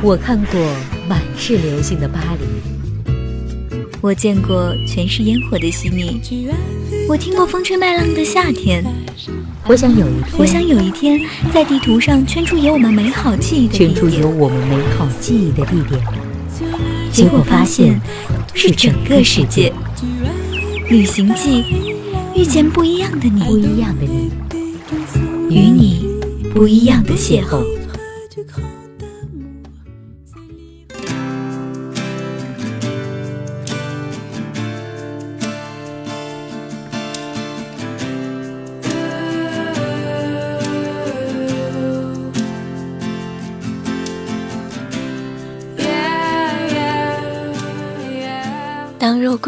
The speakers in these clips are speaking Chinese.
我看过满是流星的巴黎，我见过全是烟火的悉尼，我听过风吹麦浪的夏天。我想有一天，我想有一天，在地图上圈出有我们美好记忆的圈出有我们美好记忆的地点，结果发现是整个世界。旅行记，遇见不一样的你，不一样的你，与你不一样的邂逅。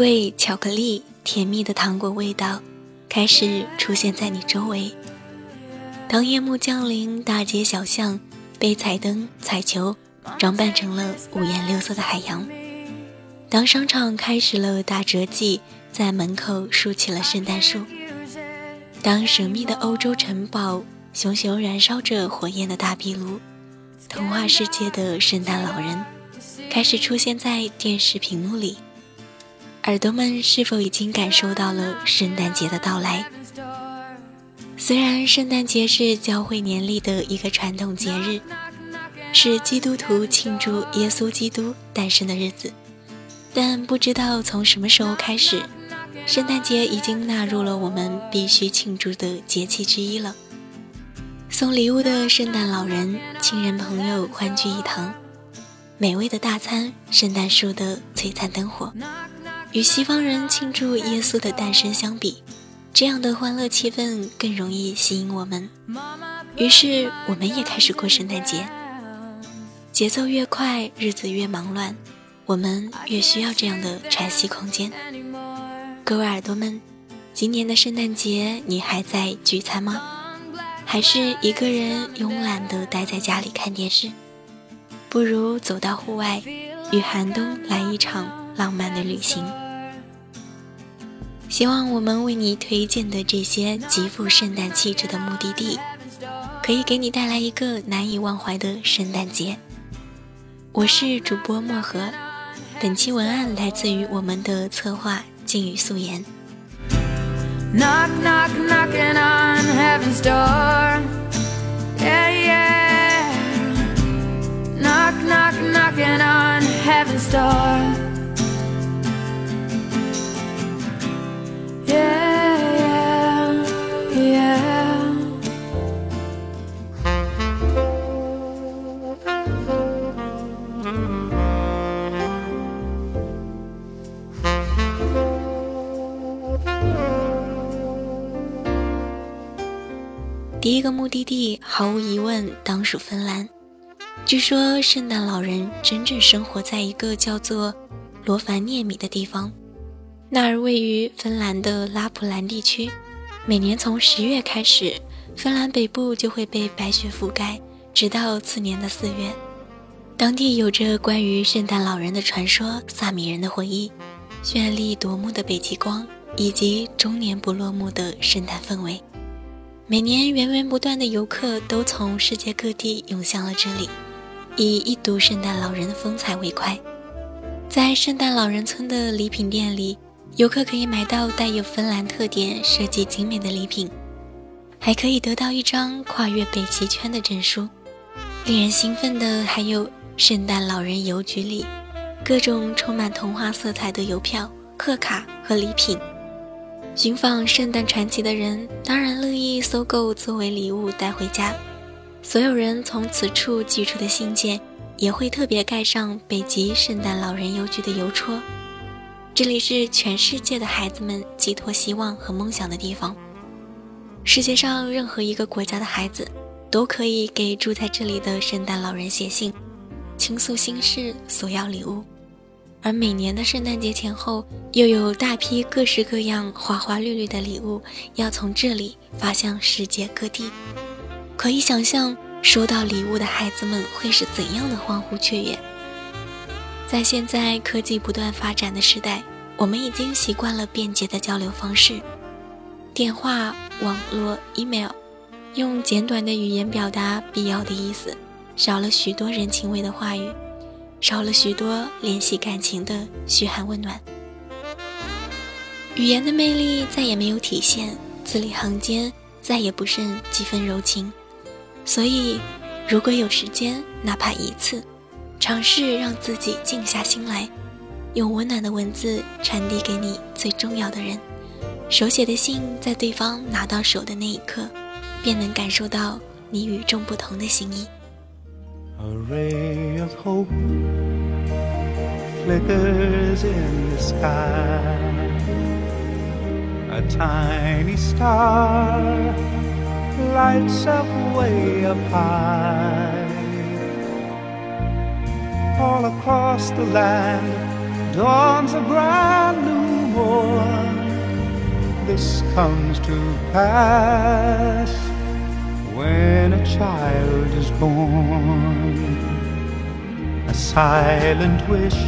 桂、巧克力、甜蜜的糖果味道开始出现在你周围，当夜幕降临，大街小巷被彩灯、彩球装扮成了五颜六色的海洋；当商场开始了打折季，在门口竖起了圣诞树；当神秘的欧洲城堡熊熊燃烧着火焰的大壁炉，童话世界的圣诞老人开始出现在电视屏幕里。耳朵们是否已经感受到了圣诞节的到来？虽然圣诞节是教会年历的一个传统节日，是基督徒庆祝耶稣基督诞生的日子，但不知道从什么时候开始，圣诞节已经纳入了我们必须庆祝的节气之一了。送礼物的圣诞老人，亲人朋友欢聚一堂，美味的大餐，圣诞树的璀璨灯火。与西方人庆祝耶稣的诞生相比，这样的欢乐气氛更容易吸引我们。于是，我们也开始过圣诞节。节奏越快，日子越忙乱，我们越需要这样的喘息空间。各位耳朵们，今年的圣诞节你还在聚餐吗？还是一个人慵懒地待在家里看电视？不如走到户外，与寒冬来一场。浪漫的旅行，希望我们为你推荐的这些极富圣诞气质的目的地，可以给你带来一个难以忘怀的圣诞节。我是主播漠河，本期文案来自于我们的策划静语素颜。第一个目的地毫无疑问当属芬兰。据说圣诞老人真正生活在一个叫做罗凡涅米的地方，那儿位于芬兰的拉普兰地区。每年从十月开始，芬兰北部就会被白雪覆盖，直到次年的四月。当地有着关于圣诞老人的传说、萨米人的回忆、绚丽夺目的北极光，以及终年不落幕的圣诞氛围。每年源源不断的游客都从世界各地涌向了这里，以一睹圣诞老人的风采为快。在圣诞老人村的礼品店里，游客可以买到带有芬兰特点、设计精美的礼品，还可以得到一张跨越北极圈的证书。令人兴奋的还有圣诞老人邮局里各种充满童话色彩的邮票、贺卡和礼品。寻访圣诞传奇的人当然乐意搜购作为礼物带回家。所有人从此处寄出的信件也会特别盖上北极圣诞老人邮局的邮戳。这里是全世界的孩子们寄托希望和梦想的地方。世界上任何一个国家的孩子都可以给住在这里的圣诞老人写信，倾诉心事，索要礼物。而每年的圣诞节前后，又有大批各式各样、花花绿绿的礼物要从这里发向世界各地。可以想象，收到礼物的孩子们会是怎样的欢呼雀跃。在现在科技不断发展的时代，我们已经习惯了便捷的交流方式：电话、网络、email，用简短的语言表达必要的意思，少了许多人情味的话语。少了许多联系感情的嘘寒问暖。语言的魅力再也没有体现，字里行间再也不剩几分柔情。所以，如果有时间，哪怕一次，尝试让自己静下心来，用温暖的文字传递给你最重要的人。手写的信，在对方拿到手的那一刻，便能感受到你与众不同的心意。Lights up way up high. All across the land dawns a brand new morn. This comes to pass when a child is born. A silent wish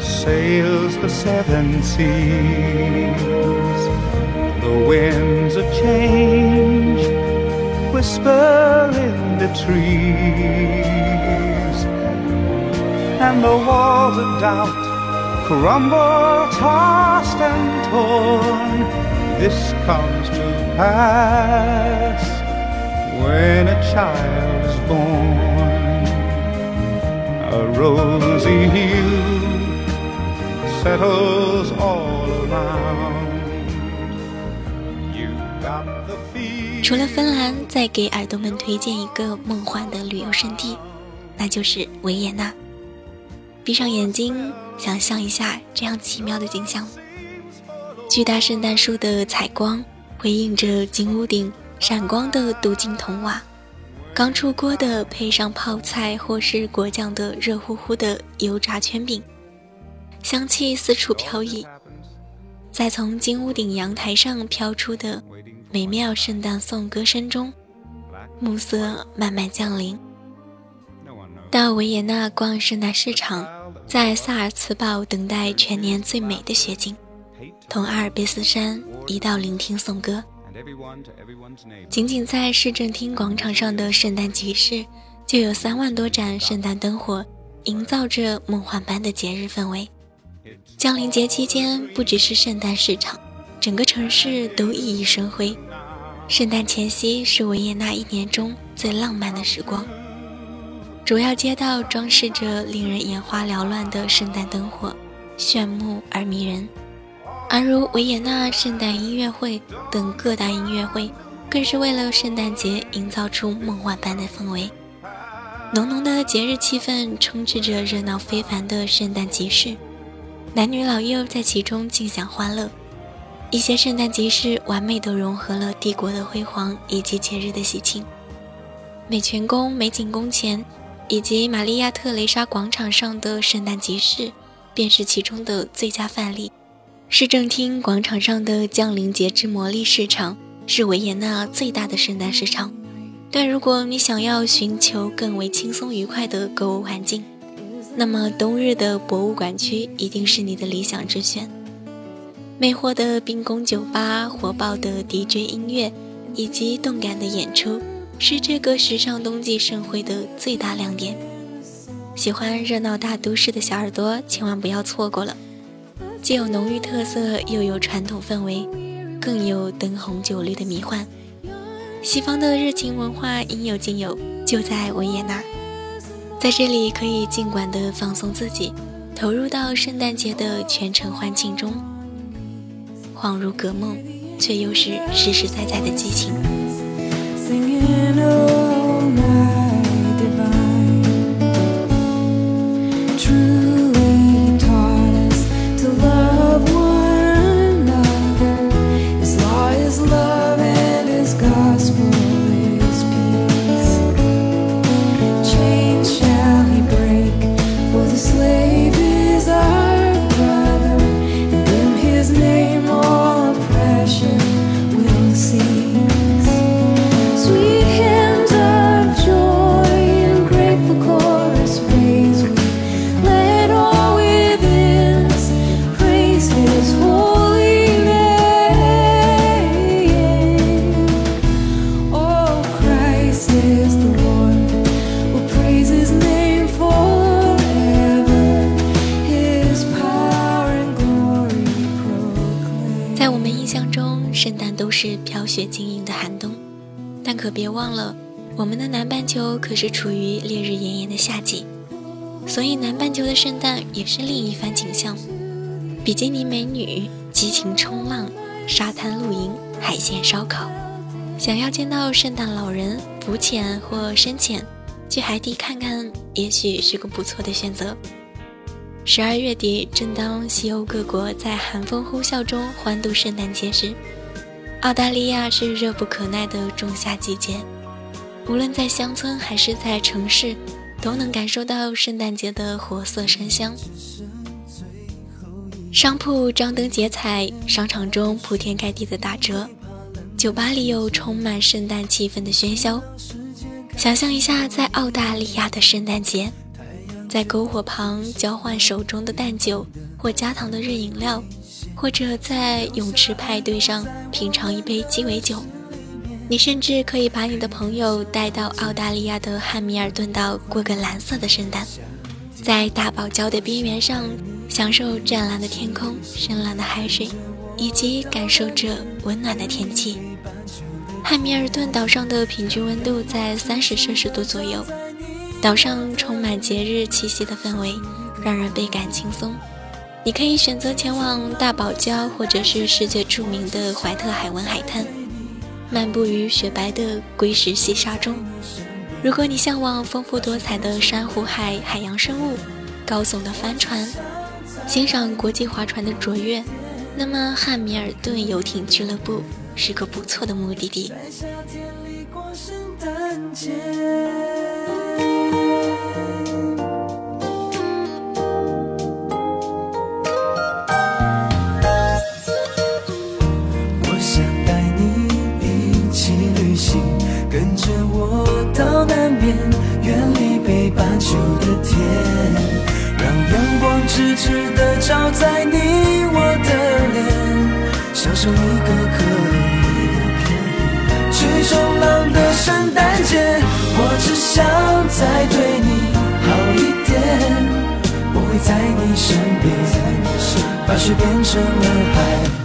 sails the seven seas the winds of change whisper in the trees, and the walls of doubt crumble, tossed and torn. This comes to pass when a child is born. A rosy hue settles all around. 除了芬兰，再给耳朵们推荐一个梦幻的旅游胜地，那就是维也纳。闭上眼睛，想象一下这样奇妙的景象：巨大圣诞树的采光，回应着金屋顶闪光的镀金铜瓦，刚出锅的配上泡菜或是果酱的热乎乎的油炸圈饼，香气四处飘逸。在从金屋顶阳台上飘出的。美妙圣诞颂歌声中，暮色慢慢降临。到维也纳逛圣诞市场，在萨尔茨堡等待全年最美的雪景，同阿尔卑斯山一道聆听颂歌。仅仅在市政厅广场上的圣诞集市，就有三万多盏圣诞灯火，营造着梦幻般的节日氛围。降临节期间，不只是圣诞市场。整个城市都熠熠生辉，圣诞前夕是维也纳一年中最浪漫的时光。主要街道装饰着令人眼花缭乱的圣诞灯火，炫目而迷人。而如维也纳圣诞音乐会等各大音乐会，更是为了圣诞节营造出梦幻般的氛围。浓浓的节日气氛充斥着热闹非凡的圣诞集市，男女老幼在其中尽享欢乐。一些圣诞集市完美地融合了帝国的辉煌以及节日的喜庆。美泉宫美景宫前，以及玛利亚特雷莎广场上的圣诞集市，便是其中的最佳范例。市政厅广场上的降临节之魔力市场是维也纳最大的圣诞市场，但如果你想要寻求更为轻松愉快的购物环境，那么冬日的博物馆区一定是你的理想之选。魅惑的冰宫酒吧、火爆的 DJ 音乐以及动感的演出，是这个时尚冬季盛会的最大亮点。喜欢热闹大都市的小耳朵，千万不要错过了！既有浓郁特色，又有传统氛围，更有灯红酒绿的迷幻。西方的热情文化应有尽有，就在维也纳。在这里可以尽管的放松自己，投入到圣诞节的全程欢庆中。恍如隔梦，却又是实实在在的激情。是飘雪晶莹的寒冬，但可别忘了，我们的南半球可是处于烈日炎炎的夏季，所以南半球的圣诞也是另一番景象：比基尼美女、激情冲浪、沙滩露营、海鲜烧烤。想要见到圣诞老人，浮潜或深潜，去海底看看，也许是个不错的选择。十二月底，正当西欧各国在寒风呼啸中欢度圣诞节时，澳大利亚是热不可耐的仲夏季节。无论在乡村还是在城市，都能感受到圣诞节的活色生香。商铺张灯结彩，商场中铺天盖地的打折，酒吧里有充满圣诞气氛的喧嚣。想象一下，在澳大利亚的圣诞节。在篝火旁交换手中的淡酒或加糖的热饮料，或者在泳池派对上品尝一杯鸡尾酒。你甚至可以把你的朋友带到澳大利亚的汉密尔顿岛过个蓝色的圣诞，在大堡礁的边缘上享受湛蓝的天空、深蓝的海水，以及感受着温暖的天气。汉密尔顿岛上的平均温度在三十摄氏度左右。岛上充满节日气息的氛围，让人倍感轻松。你可以选择前往大堡礁，或者是世界著名的怀特海湾海滩，漫步于雪白的硅石细沙中。如果你向往丰富多彩的珊瑚海、海洋生物、高耸的帆船，欣赏国际划船的卓越，那么汉密尔顿游艇俱乐部是个不错的目的地。跟着我到南边，远离北半球的天，让阳光直直的照在你我的脸，享受一个可以的天。去冲浪的圣诞节，我只想再对你好一点，我会在你身边，把雪变成蓝海。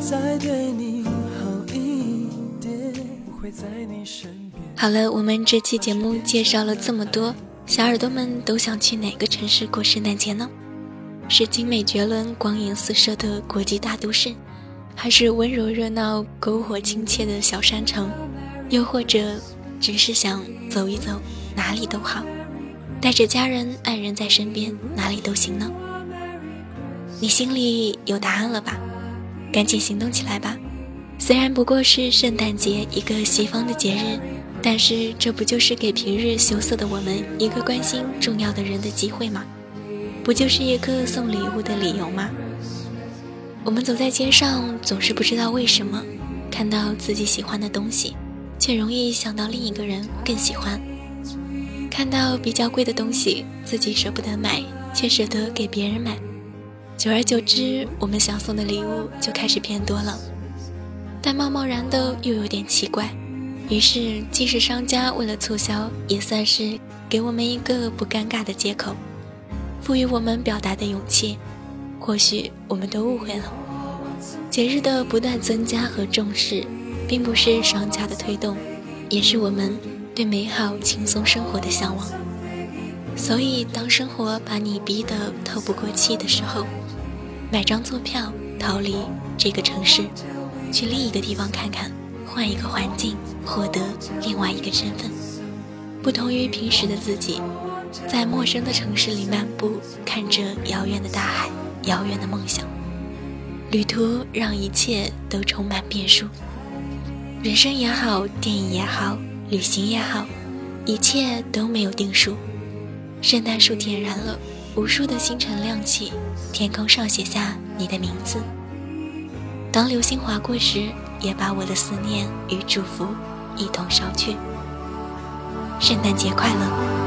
再对你好一点我会在你身边好了，我们这期节目介绍了这么多，小耳朵们都想去哪个城市过圣诞节呢？是精美绝伦、光影四射的国际大都市，还是温柔热闹、篝火亲切的小山城？又或者只是想走一走，哪里都好，带着家人、爱人在身边，哪里都行呢？你心里有答案了吧？赶紧行动起来吧！虽然不过是圣诞节，一个西方的节日。但是，这不就是给平日羞涩的我们一个关心重要的人的机会吗？不就是一个送礼物的理由吗？我们走在街上，总是不知道为什么，看到自己喜欢的东西，却容易想到另一个人更喜欢；看到比较贵的东西，自己舍不得买，却舍得给别人买。久而久之，我们想送的礼物就开始变多了，但贸贸然的又有点奇怪。于是，即使商家为了促销，也算是给我们一个不尴尬的借口，赋予我们表达的勇气。或许我们都误会了，节日的不断增加和重视，并不是商家的推动，也是我们对美好轻松生活的向往。所以，当生活把你逼得透不过气的时候，买张坐票逃离这个城市，去另一个地方看看。换一个环境，获得另外一个身份，不同于平时的自己，在陌生的城市里漫步，看着遥远的大海，遥远的梦想。旅途让一切都充满变数，人生也好，电影也好，旅行也好，一切都没有定数。圣诞树点燃了，无数的星辰亮起，天空上写下你的名字。当流星划过时，也把我的思念与祝福一同捎去。圣诞节快乐！